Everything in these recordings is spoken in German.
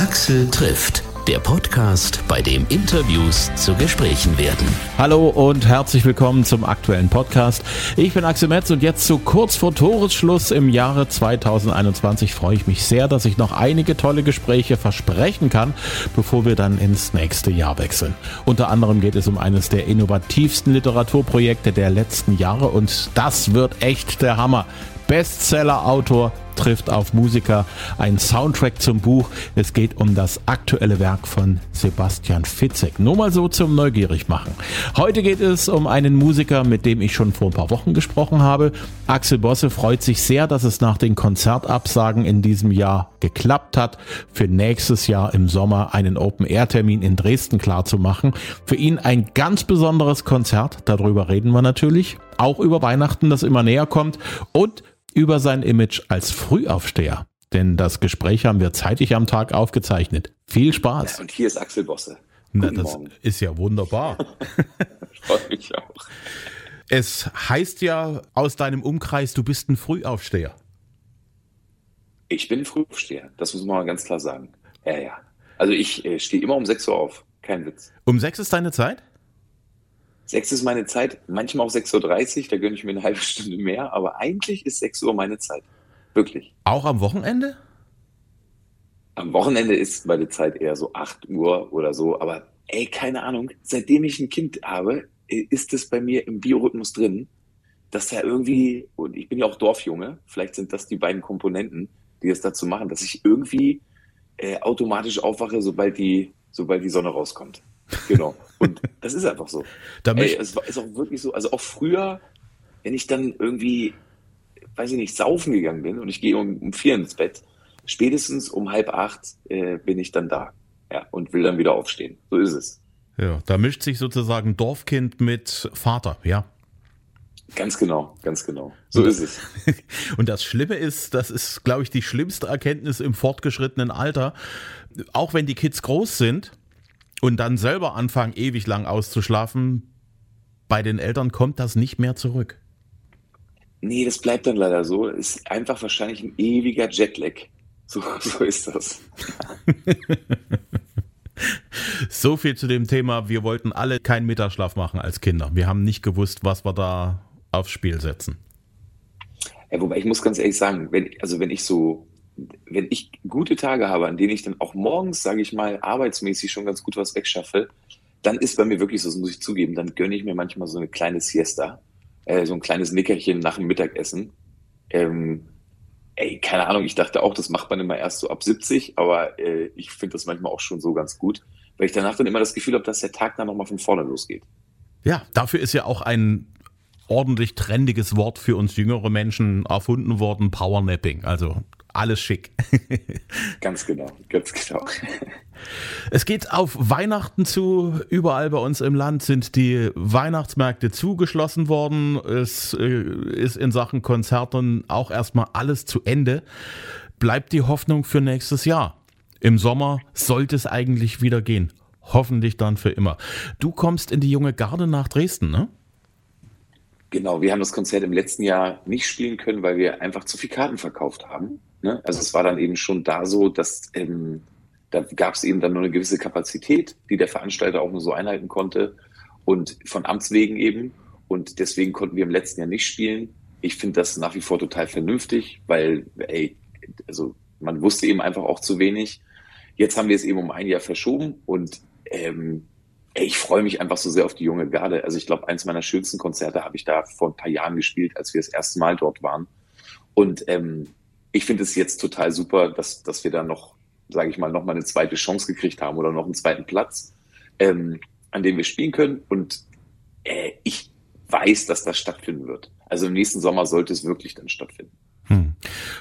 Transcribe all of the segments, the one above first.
Axel trifft, der Podcast, bei dem Interviews zu Gesprächen werden. Hallo und herzlich willkommen zum aktuellen Podcast. Ich bin Axel Metz und jetzt so kurz vor Toresschluss im Jahre 2021 freue ich mich sehr, dass ich noch einige tolle Gespräche versprechen kann, bevor wir dann ins nächste Jahr wechseln. Unter anderem geht es um eines der innovativsten Literaturprojekte der letzten Jahre und das wird echt der Hammer. Bestseller-Autor trifft auf Musiker, ein Soundtrack zum Buch. Es geht um das aktuelle Werk von Sebastian Fitzek. Nur mal so zum Neugierig machen. Heute geht es um einen Musiker, mit dem ich schon vor ein paar Wochen gesprochen habe. Axel Bosse freut sich sehr, dass es nach den Konzertabsagen in diesem Jahr geklappt hat, für nächstes Jahr im Sommer einen Open-Air-Termin in Dresden klarzumachen. Für ihn ein ganz besonderes Konzert, darüber reden wir natürlich. Auch über Weihnachten, das immer näher kommt. Und über sein Image als Frühaufsteher. Denn das Gespräch haben wir zeitig am Tag aufgezeichnet. Viel Spaß. Ja, und hier ist Axel Bosse. Na, das Morgen. ist ja wunderbar. Freut mich auch. Es heißt ja aus deinem Umkreis, du bist ein Frühaufsteher. Ich bin ein Frühaufsteher, das muss man mal ganz klar sagen. Ja, ja. Also ich äh, stehe immer um 6 Uhr auf. Kein Witz. Um 6 ist deine Zeit? Sechs ist meine Zeit, manchmal auch 6.30 Uhr, da gönne ich mir eine halbe Stunde mehr, aber eigentlich ist 6 Uhr meine Zeit. Wirklich. Auch am Wochenende? Am Wochenende ist meine Zeit eher so 8 Uhr oder so, aber ey, keine Ahnung, seitdem ich ein Kind habe, ist es bei mir im Biorhythmus drin, dass er irgendwie, und ich bin ja auch Dorfjunge, vielleicht sind das die beiden Komponenten, die es dazu machen, dass ich irgendwie äh, automatisch aufwache, sobald die, sobald die Sonne rauskommt. Genau. Und das ist einfach so. Ey, es ist auch wirklich so. Also auch früher, wenn ich dann irgendwie, weiß ich nicht, saufen gegangen bin und ich gehe um, um vier ins Bett, spätestens um halb acht äh, bin ich dann da. Ja, und will dann wieder aufstehen. So ist es. Ja, da mischt sich sozusagen Dorfkind mit Vater, ja. Ganz genau, ganz genau. So ist es. Und das Schlimme ist, das ist, glaube ich, die schlimmste Erkenntnis im fortgeschrittenen Alter. Auch wenn die Kids groß sind, und dann selber anfangen, ewig lang auszuschlafen, bei den Eltern kommt das nicht mehr zurück. Nee, das bleibt dann leider so. Ist einfach wahrscheinlich ein ewiger Jetlag. So, so ist das. so viel zu dem Thema. Wir wollten alle keinen Mittagsschlaf machen als Kinder. Wir haben nicht gewusst, was wir da aufs Spiel setzen. Ja, wobei ich muss ganz ehrlich sagen, wenn, also wenn ich so wenn ich gute Tage habe, an denen ich dann auch morgens, sage ich mal, arbeitsmäßig schon ganz gut was wegschaffe, dann ist bei mir wirklich so, das muss ich zugeben, dann gönne ich mir manchmal so eine kleine Siesta, äh, so ein kleines Nickerchen nach dem Mittagessen. Ähm, ey, keine Ahnung, ich dachte auch, das macht man immer erst so ab 70, aber äh, ich finde das manchmal auch schon so ganz gut, weil ich danach dann immer das Gefühl habe, dass der Tag dann nochmal von vorne losgeht. Ja, dafür ist ja auch ein ordentlich trendiges Wort für uns jüngere Menschen erfunden worden, Powernapping. Also alles schick. ganz genau, ganz genau. Es geht auf Weihnachten zu. Überall bei uns im Land sind die Weihnachtsmärkte zugeschlossen worden. Es äh, ist in Sachen Konzerten auch erstmal alles zu Ende. Bleibt die Hoffnung für nächstes Jahr. Im Sommer sollte es eigentlich wieder gehen. Hoffentlich dann für immer. Du kommst in die junge Garde nach Dresden, ne? Genau, wir haben das Konzert im letzten Jahr nicht spielen können, weil wir einfach zu viel Karten verkauft haben. Ne? Also es war dann eben schon da so, dass ähm, da gab es eben dann nur eine gewisse Kapazität, die der Veranstalter auch nur so einhalten konnte und von Amts wegen eben. Und deswegen konnten wir im letzten Jahr nicht spielen. Ich finde das nach wie vor total vernünftig, weil, ey, also man wusste eben einfach auch zu wenig. Jetzt haben wir es eben um ein Jahr verschoben und ähm, ey, ich freue mich einfach so sehr auf die junge Garde. Also ich glaube, eins meiner schönsten Konzerte habe ich da vor ein paar Jahren gespielt, als wir das erste Mal dort waren. Und ähm, ich finde es jetzt total super, dass, dass wir da noch, sage ich mal, noch mal eine zweite Chance gekriegt haben oder noch einen zweiten Platz, ähm, an dem wir spielen können. Und äh, ich weiß, dass das stattfinden wird. Also im nächsten Sommer sollte es wirklich dann stattfinden. Hm.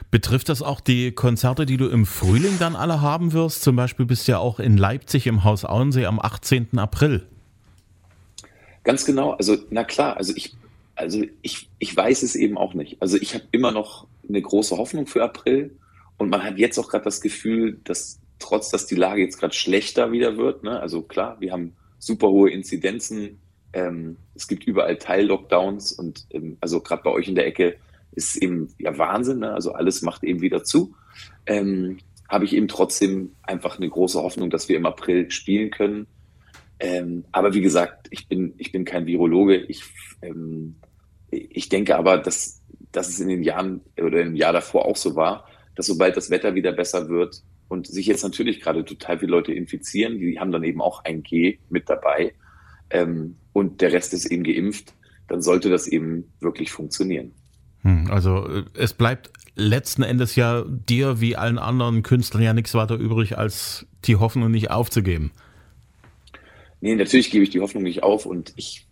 Betrifft das auch die Konzerte, die du im Frühling dann alle haben wirst? Zum Beispiel bist du ja auch in Leipzig im Haus Auensee am 18. April. Ganz genau. Also, na klar, also ich, also ich, ich weiß es eben auch nicht. Also ich habe immer noch eine große Hoffnung für April und man hat jetzt auch gerade das Gefühl, dass trotz, dass die Lage jetzt gerade schlechter wieder wird, ne? also klar, wir haben super hohe Inzidenzen, ähm, es gibt überall Teil-Lockdowns und ähm, also gerade bei euch in der Ecke ist eben ja Wahnsinn, ne? also alles macht eben wieder zu. Ähm, habe ich eben trotzdem einfach eine große Hoffnung, dass wir im April spielen können. Ähm, aber wie gesagt, ich bin, ich bin kein Virologe. Ich, ähm, ich denke aber, dass, dass es in den Jahren oder im Jahr davor auch so war, dass sobald das Wetter wieder besser wird und sich jetzt natürlich gerade total viele Leute infizieren, die haben dann eben auch ein G mit dabei ähm, und der Rest ist eben geimpft, dann sollte das eben wirklich funktionieren. Hm, also äh, es bleibt letzten Endes ja dir wie allen anderen Künstlern ja nichts weiter übrig, als die Hoffnung nicht aufzugeben. Nee, natürlich gebe ich die Hoffnung nicht auf und ich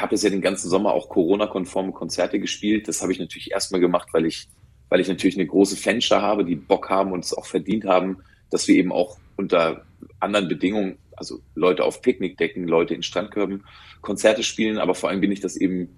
habe jetzt ja den ganzen Sommer auch Corona-konforme Konzerte gespielt. Das habe ich natürlich erstmal gemacht, weil ich, weil ich natürlich eine große Fanschar habe, die Bock haben und es auch verdient haben, dass wir eben auch unter anderen Bedingungen, also Leute auf Picknickdecken, Leute in Strandkörben, Konzerte spielen. Aber vor allem bin ich das eben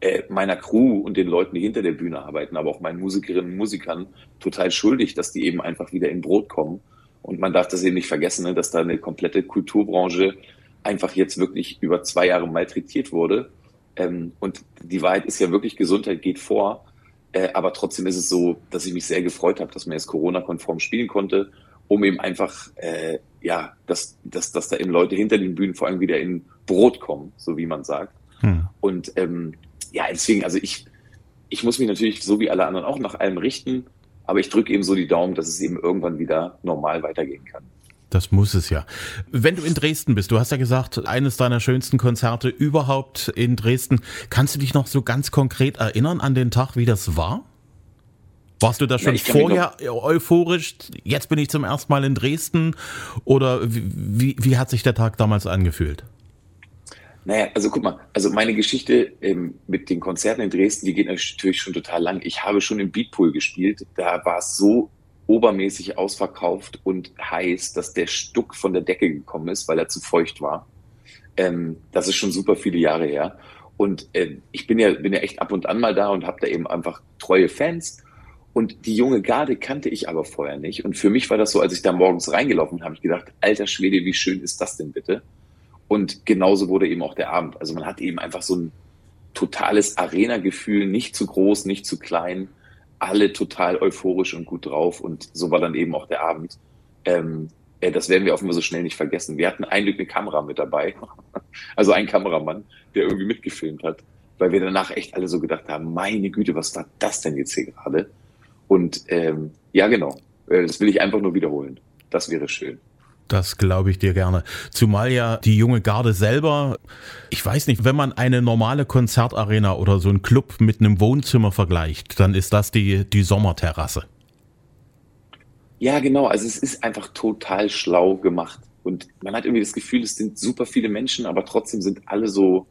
äh, meiner Crew und den Leuten, die hinter der Bühne arbeiten, aber auch meinen Musikerinnen und Musikern total schuldig, dass die eben einfach wieder in Brot kommen. Und man darf das eben nicht vergessen, ne, dass da eine komplette Kulturbranche einfach jetzt wirklich über zwei Jahre malträtiert wurde. Ähm, und die Wahrheit ist ja wirklich, Gesundheit geht vor. Äh, aber trotzdem ist es so, dass ich mich sehr gefreut habe, dass man jetzt Corona-konform spielen konnte, um eben einfach, äh, ja, dass, dass, dass da eben Leute hinter den Bühnen vor allem wieder in Brot kommen, so wie man sagt. Hm. Und ähm, ja, deswegen, also ich, ich muss mich natürlich so wie alle anderen auch nach allem richten, aber ich drücke eben so die Daumen, dass es eben irgendwann wieder normal weitergehen kann. Das muss es ja. Wenn du in Dresden bist, du hast ja gesagt, eines deiner schönsten Konzerte überhaupt in Dresden. Kannst du dich noch so ganz konkret erinnern an den Tag, wie das war? Warst du da schon ja, vorher euphorisch? Jetzt bin ich zum ersten Mal in Dresden. Oder wie, wie hat sich der Tag damals angefühlt? Naja, also guck mal, also meine Geschichte ähm, mit den Konzerten in Dresden, die geht natürlich schon total lang. Ich habe schon im Beatpool gespielt. Da war es so obermäßig ausverkauft und heiß, dass der Stuck von der Decke gekommen ist, weil er zu feucht war. Ähm, das ist schon super viele Jahre her. Und äh, ich bin ja, bin ja echt ab und an mal da und habe da eben einfach treue Fans. Und die junge Garde kannte ich aber vorher nicht. Und für mich war das so, als ich da morgens reingelaufen bin, habe ich gedacht, alter Schwede, wie schön ist das denn bitte? Und genauso wurde eben auch der Abend. Also man hat eben einfach so ein totales Arena-Gefühl, nicht zu groß, nicht zu klein, alle total euphorisch und gut drauf. Und so war dann eben auch der Abend. Ähm, äh, das werden wir offenbar so schnell nicht vergessen. Wir hatten eigentlich eine Kamera mit dabei, also ein Kameramann, der irgendwie mitgefilmt hat, weil wir danach echt alle so gedacht haben, meine Güte, was war das denn jetzt hier gerade? Und ähm, ja, genau, äh, das will ich einfach nur wiederholen. Das wäre schön. Das glaube ich dir gerne. Zumal ja die junge Garde selber, ich weiß nicht, wenn man eine normale Konzertarena oder so einen Club mit einem Wohnzimmer vergleicht, dann ist das die, die Sommerterrasse. Ja, genau. Also es ist einfach total schlau gemacht. Und man hat irgendwie das Gefühl, es sind super viele Menschen, aber trotzdem sind alle so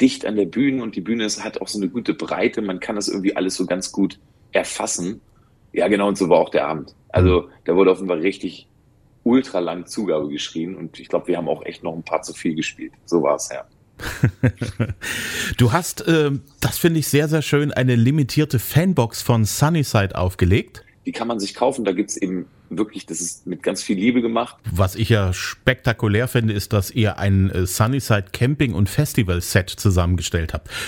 dicht an der Bühne und die Bühne ist, hat auch so eine gute Breite. Man kann das irgendwie alles so ganz gut erfassen. Ja, genau. Und so war auch der Abend. Also da wurde offenbar richtig ultra lang Zugabe geschrien und ich glaube, wir haben auch echt noch ein paar zu viel gespielt. So war es, ja. du hast, äh, das finde ich sehr, sehr schön, eine limitierte Fanbox von Sunnyside aufgelegt. Die kann man sich kaufen, da gibt es eben wirklich, das ist mit ganz viel Liebe gemacht. Was ich ja spektakulär finde, ist, dass ihr ein äh, Sunnyside Camping und Festival Set zusammengestellt habt.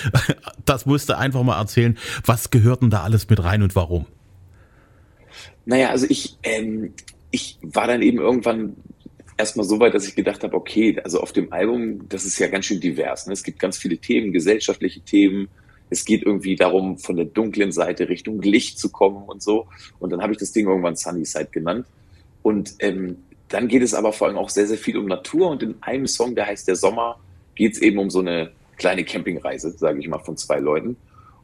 Das musst du einfach mal erzählen. Was gehört denn da alles mit rein und warum? Naja, also ich, ähm, ich war dann eben irgendwann erstmal so weit, dass ich gedacht habe, okay, also auf dem Album, das ist ja ganz schön divers. Ne? Es gibt ganz viele Themen, gesellschaftliche Themen. Es geht irgendwie darum, von der dunklen Seite Richtung Licht zu kommen und so. Und dann habe ich das Ding irgendwann Sunnyside genannt. Und ähm, dann geht es aber vor allem auch sehr, sehr viel um Natur. Und in einem Song, der heißt Der Sommer, geht es eben um so eine kleine Campingreise, sage ich mal, von zwei Leuten.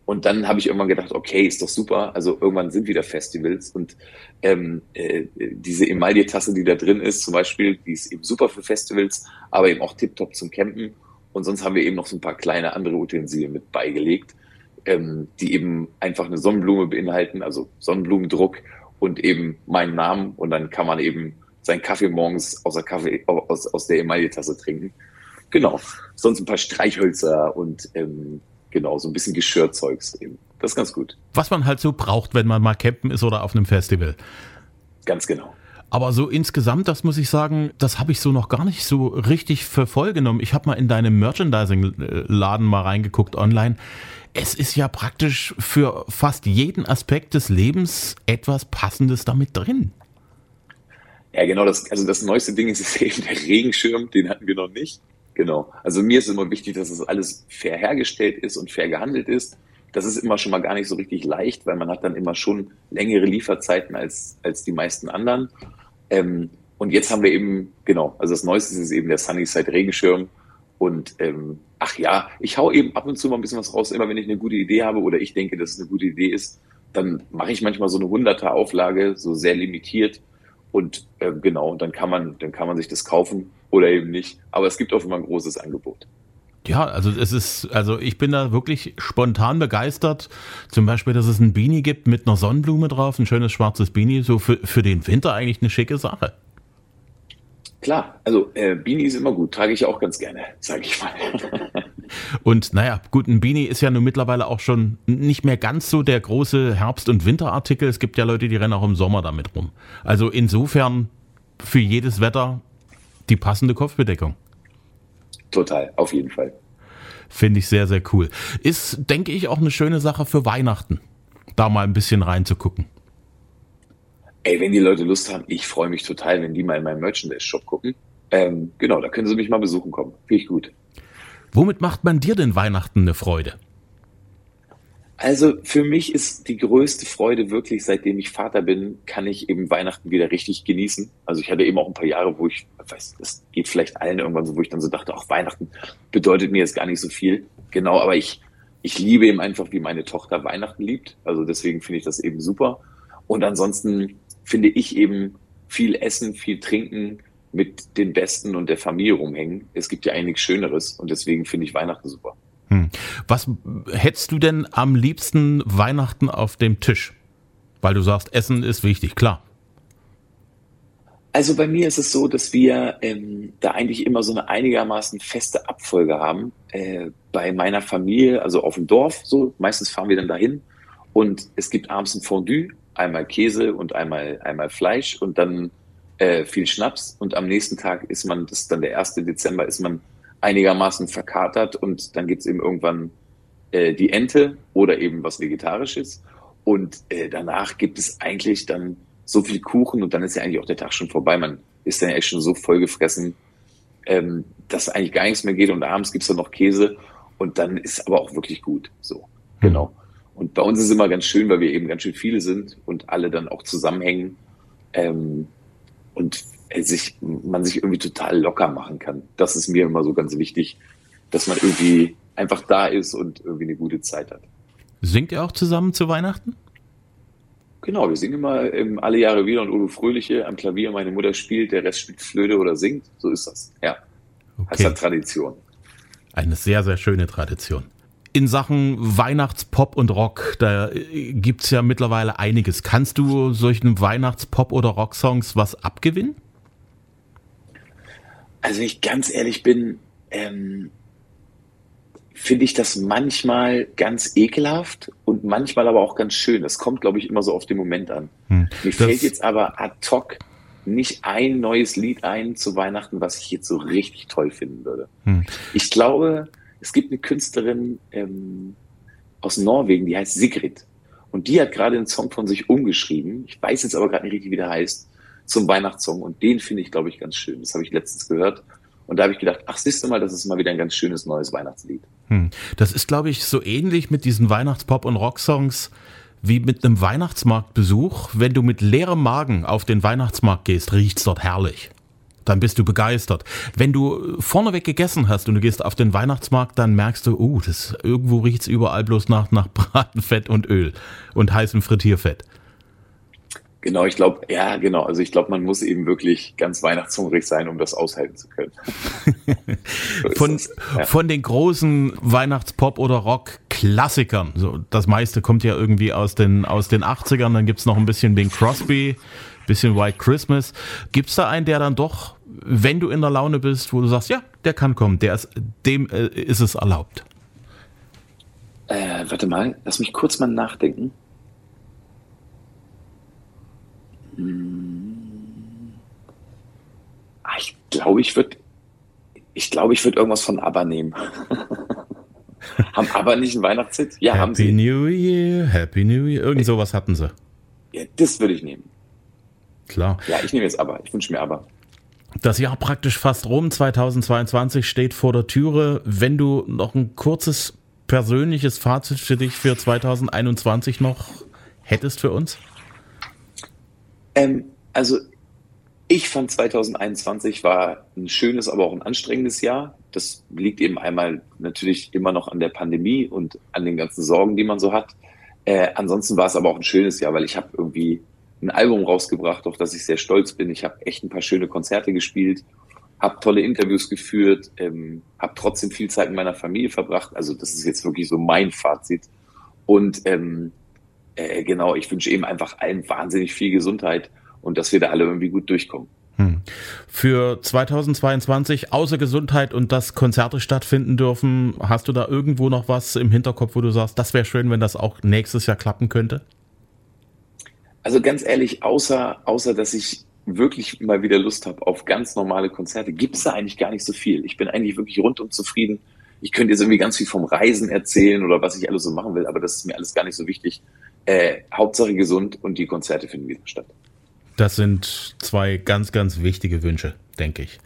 Und dann habe ich irgendwann gedacht, okay, ist doch super. Also irgendwann sind wieder Festivals und ähm, äh, diese Emaille-Tasse, die da drin ist, zum Beispiel, die ist eben super für Festivals, aber eben auch tiptop zum Campen. Und sonst haben wir eben noch so ein paar kleine andere Utensilien mit beigelegt, ähm, die eben einfach eine Sonnenblume beinhalten, also Sonnenblumendruck und eben meinen Namen. Und dann kann man eben seinen Kaffee morgens aus der, Kaffee, aus, aus der Emaille-Tasse trinken. Genau. Sonst ein paar Streichhölzer und ähm, Genau, so ein bisschen Geschirrzeugs eben. Das ist ganz gut. Was man halt so braucht, wenn man mal campen ist oder auf einem Festival. Ganz genau. Aber so insgesamt, das muss ich sagen, das habe ich so noch gar nicht so richtig für voll genommen. Ich habe mal in deinem Merchandising-Laden mal reingeguckt online. Es ist ja praktisch für fast jeden Aspekt des Lebens etwas Passendes damit drin. Ja, genau, das, also das neueste Ding ist eben der Regenschirm, den hatten wir noch nicht. Genau. Also mir ist immer wichtig, dass es alles fair hergestellt ist und fair gehandelt ist. Das ist immer schon mal gar nicht so richtig leicht, weil man hat dann immer schon längere Lieferzeiten als, als die meisten anderen. Ähm, und jetzt haben wir eben, genau, also das Neueste ist eben der Sunnyside Regenschirm. Und ähm, ach ja, ich hau eben ab und zu mal ein bisschen was raus, immer wenn ich eine gute Idee habe oder ich denke, dass es eine gute Idee ist, dann mache ich manchmal so eine 100er Auflage, so sehr limitiert. Und äh, genau, dann kann man, dann kann man sich das kaufen oder eben nicht. Aber es gibt immer ein großes Angebot. Ja, also es ist, also ich bin da wirklich spontan begeistert. Zum Beispiel, dass es ein Beanie gibt mit einer Sonnenblume drauf, ein schönes schwarzes Beanie, so für, für den Winter eigentlich eine schicke Sache. Klar, also äh, Beanie ist immer gut, trage ich auch ganz gerne, sage ich mal. Und naja, gut, ein Beanie ist ja nun mittlerweile auch schon nicht mehr ganz so der große Herbst- und Winterartikel. Es gibt ja Leute, die rennen auch im Sommer damit rum. Also insofern für jedes Wetter die passende Kopfbedeckung. Total, auf jeden Fall. Finde ich sehr, sehr cool. Ist, denke ich, auch eine schöne Sache für Weihnachten, da mal ein bisschen reinzugucken. Ey, wenn die Leute Lust haben, ich freue mich total, wenn die mal in meinen Merchandise-Shop gucken. Ähm, genau, da können sie mich mal besuchen kommen. Finde ich gut. Womit macht man dir denn Weihnachten eine Freude? Also für mich ist die größte Freude wirklich, seitdem ich Vater bin, kann ich eben Weihnachten wieder richtig genießen. Also ich hatte eben auch ein paar Jahre, wo ich, weiß, das geht vielleicht allen irgendwann so, wo ich dann so dachte, auch Weihnachten bedeutet mir jetzt gar nicht so viel. Genau, aber ich, ich liebe eben einfach, wie meine Tochter Weihnachten liebt. Also deswegen finde ich das eben super. Und ansonsten finde ich eben viel Essen, viel Trinken mit den Besten und der Familie rumhängen. Es gibt ja eigentlich Schöneres und deswegen finde ich Weihnachten super. Hm. Was hättest du denn am liebsten Weihnachten auf dem Tisch? Weil du sagst, Essen ist wichtig, klar. Also bei mir ist es so, dass wir ähm, da eigentlich immer so eine einigermaßen feste Abfolge haben. Äh, bei meiner Familie, also auf dem Dorf, so meistens fahren wir dann dahin und es gibt abends ein Fondue, einmal Käse und einmal einmal Fleisch und dann äh, viel Schnaps und am nächsten Tag ist man, das ist dann der 1. Dezember, ist man einigermaßen verkatert und dann gibt's eben irgendwann äh, die Ente oder eben was Vegetarisches. Und äh, danach gibt es eigentlich dann so viel Kuchen und dann ist ja eigentlich auch der Tag schon vorbei. Man ist dann echt schon so vollgefressen, ähm, dass eigentlich gar nichts mehr geht und abends gibt's dann noch Käse und dann ist aber auch wirklich gut. So, hm. genau. Und bei uns ist es immer ganz schön, weil wir eben ganz schön viele sind und alle dann auch zusammenhängen. Ähm, und sich, man sich irgendwie total locker machen kann. Das ist mir immer so ganz wichtig, dass man irgendwie einfach da ist und irgendwie eine gute Zeit hat. Singt ihr auch zusammen zu Weihnachten? Genau, wir singen immer ähm, alle Jahre wieder und Udo Fröhliche am Klavier, meine Mutter spielt, der Rest spielt Flöte oder singt. So ist das. Ja. Okay. Das hat Tradition. Eine sehr, sehr schöne Tradition. In Sachen Weihnachtspop und Rock, da äh, gibt es ja mittlerweile einiges. Kannst du solchen Weihnachtspop- oder Rocksongs was abgewinnen? Also wenn ich ganz ehrlich bin, ähm, finde ich das manchmal ganz ekelhaft und manchmal aber auch ganz schön. Das kommt, glaube ich, immer so auf den Moment an. Hm, Mir fällt jetzt aber ad hoc nicht ein neues Lied ein zu Weihnachten, was ich jetzt so richtig toll finden würde. Hm. Ich glaube, es gibt eine Künstlerin ähm, aus Norwegen, die heißt Sigrid. Und die hat gerade einen Song von sich umgeschrieben. Ich weiß jetzt aber gerade nicht richtig, wie der heißt zum Weihnachtssong. Und den finde ich, glaube ich, ganz schön. Das habe ich letztens gehört. Und da habe ich gedacht, ach, siehst du mal, das ist mal wieder ein ganz schönes neues Weihnachtslied. Hm. Das ist, glaube ich, so ähnlich mit diesen Weihnachtspop- und Rocksongs wie mit einem Weihnachtsmarktbesuch. Wenn du mit leerem Magen auf den Weihnachtsmarkt gehst, riecht's dort herrlich. Dann bist du begeistert. Wenn du vorneweg gegessen hast und du gehst auf den Weihnachtsmarkt, dann merkst du, uh, das, irgendwo riecht's überall bloß nach, nach Bratenfett und Öl und heißem Frittierfett. Genau, ich glaube, ja, genau. Also ich glaube, man muss eben wirklich ganz weihnachtshungrig sein, um das aushalten zu können. so von, ja. von den großen Weihnachtspop- oder Rock-Klassikern, so, das meiste kommt ja irgendwie aus den, aus den 80ern, dann gibt's noch ein bisschen Bing Crosby, bisschen White Christmas. Gibt's da einen, der dann doch, wenn du in der Laune bist, wo du sagst, ja, der kann kommen, der ist, dem äh, ist es erlaubt? Äh, warte mal, lass mich kurz mal nachdenken. Hm. Ah, ich glaube, ich würde ich glaube, ich würde irgendwas von ABBA nehmen. haben ABBA nicht einen Weihnachtshit? Ja, Happy haben sie. Happy New Year, Happy New Year. Irgend sowas hatten sie. Ja, das würde ich nehmen. Klar. Ja, ich nehme jetzt aber. Ich wünsche mir aber. Das Jahr praktisch fast rum, 2022 steht vor der Türe. Wenn du noch ein kurzes persönliches Fazit für dich für 2021 noch hättest für uns? Ähm, also ich fand 2021 war ein schönes, aber auch ein anstrengendes Jahr. Das liegt eben einmal natürlich immer noch an der Pandemie und an den ganzen Sorgen, die man so hat. Äh, ansonsten war es aber auch ein schönes Jahr, weil ich habe irgendwie ein Album rausgebracht, auf das ich sehr stolz bin. Ich habe echt ein paar schöne Konzerte gespielt, habe tolle Interviews geführt, ähm, habe trotzdem viel Zeit mit meiner Familie verbracht. Also das ist jetzt wirklich so mein Fazit. Und ähm, äh, genau, ich wünsche eben einfach allen wahnsinnig viel Gesundheit und dass wir da alle irgendwie gut durchkommen. Hm. Für 2022 außer Gesundheit und dass Konzerte stattfinden dürfen, hast du da irgendwo noch was im Hinterkopf, wo du sagst, das wäre schön, wenn das auch nächstes Jahr klappen könnte? Also ganz ehrlich, außer, außer dass ich wirklich mal wieder Lust habe auf ganz normale Konzerte, gibt es da eigentlich gar nicht so viel. Ich bin eigentlich wirklich rundum zufrieden. Ich könnte jetzt irgendwie ganz viel vom Reisen erzählen oder was ich alles so machen will, aber das ist mir alles gar nicht so wichtig. Äh, Hauptsache gesund und die Konzerte finden wieder statt. Das sind zwei ganz, ganz wichtige Wünsche, denke ich.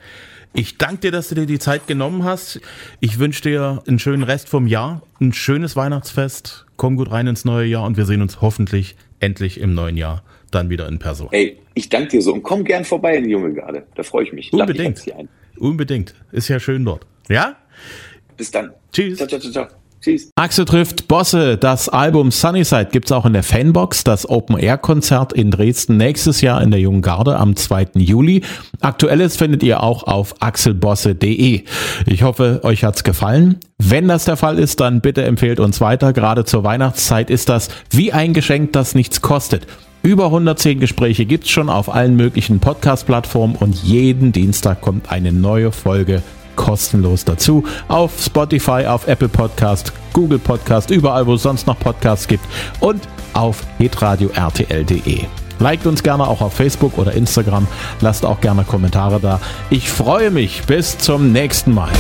Ich danke dir, dass du dir die Zeit genommen hast. Ich wünsche dir einen schönen Rest vom Jahr, ein schönes Weihnachtsfest. Komm gut rein ins neue Jahr und wir sehen uns hoffentlich endlich im neuen Jahr dann wieder in Person. Hey, ich danke dir so und komm gern vorbei in die Junge Garde. Da freue ich mich. Unbedingt. Unbedingt. Ist ja schön dort. Ja? Bis dann. Tschüss. Ciao, ciao, ciao, ciao. Tschüss. Axel trifft Bosse. Das Album Sunnyside gibt es auch in der Fanbox. Das Open-Air-Konzert in Dresden nächstes Jahr in der Jungen Garde am 2. Juli. Aktuelles findet ihr auch auf axelbosse.de. Ich hoffe, euch hat's gefallen. Wenn das der Fall ist, dann bitte empfehlt uns weiter. Gerade zur Weihnachtszeit ist das wie ein Geschenk, das nichts kostet. Über 110 Gespräche gibt's schon auf allen möglichen Podcast-Plattformen und jeden Dienstag kommt eine neue Folge kostenlos dazu. Auf Spotify, auf Apple Podcast, Google Podcast, überall, wo es sonst noch Podcasts gibt und auf hitradio rtl.de. Liked uns gerne auch auf Facebook oder Instagram. Lasst auch gerne Kommentare da. Ich freue mich. Bis zum nächsten Mal.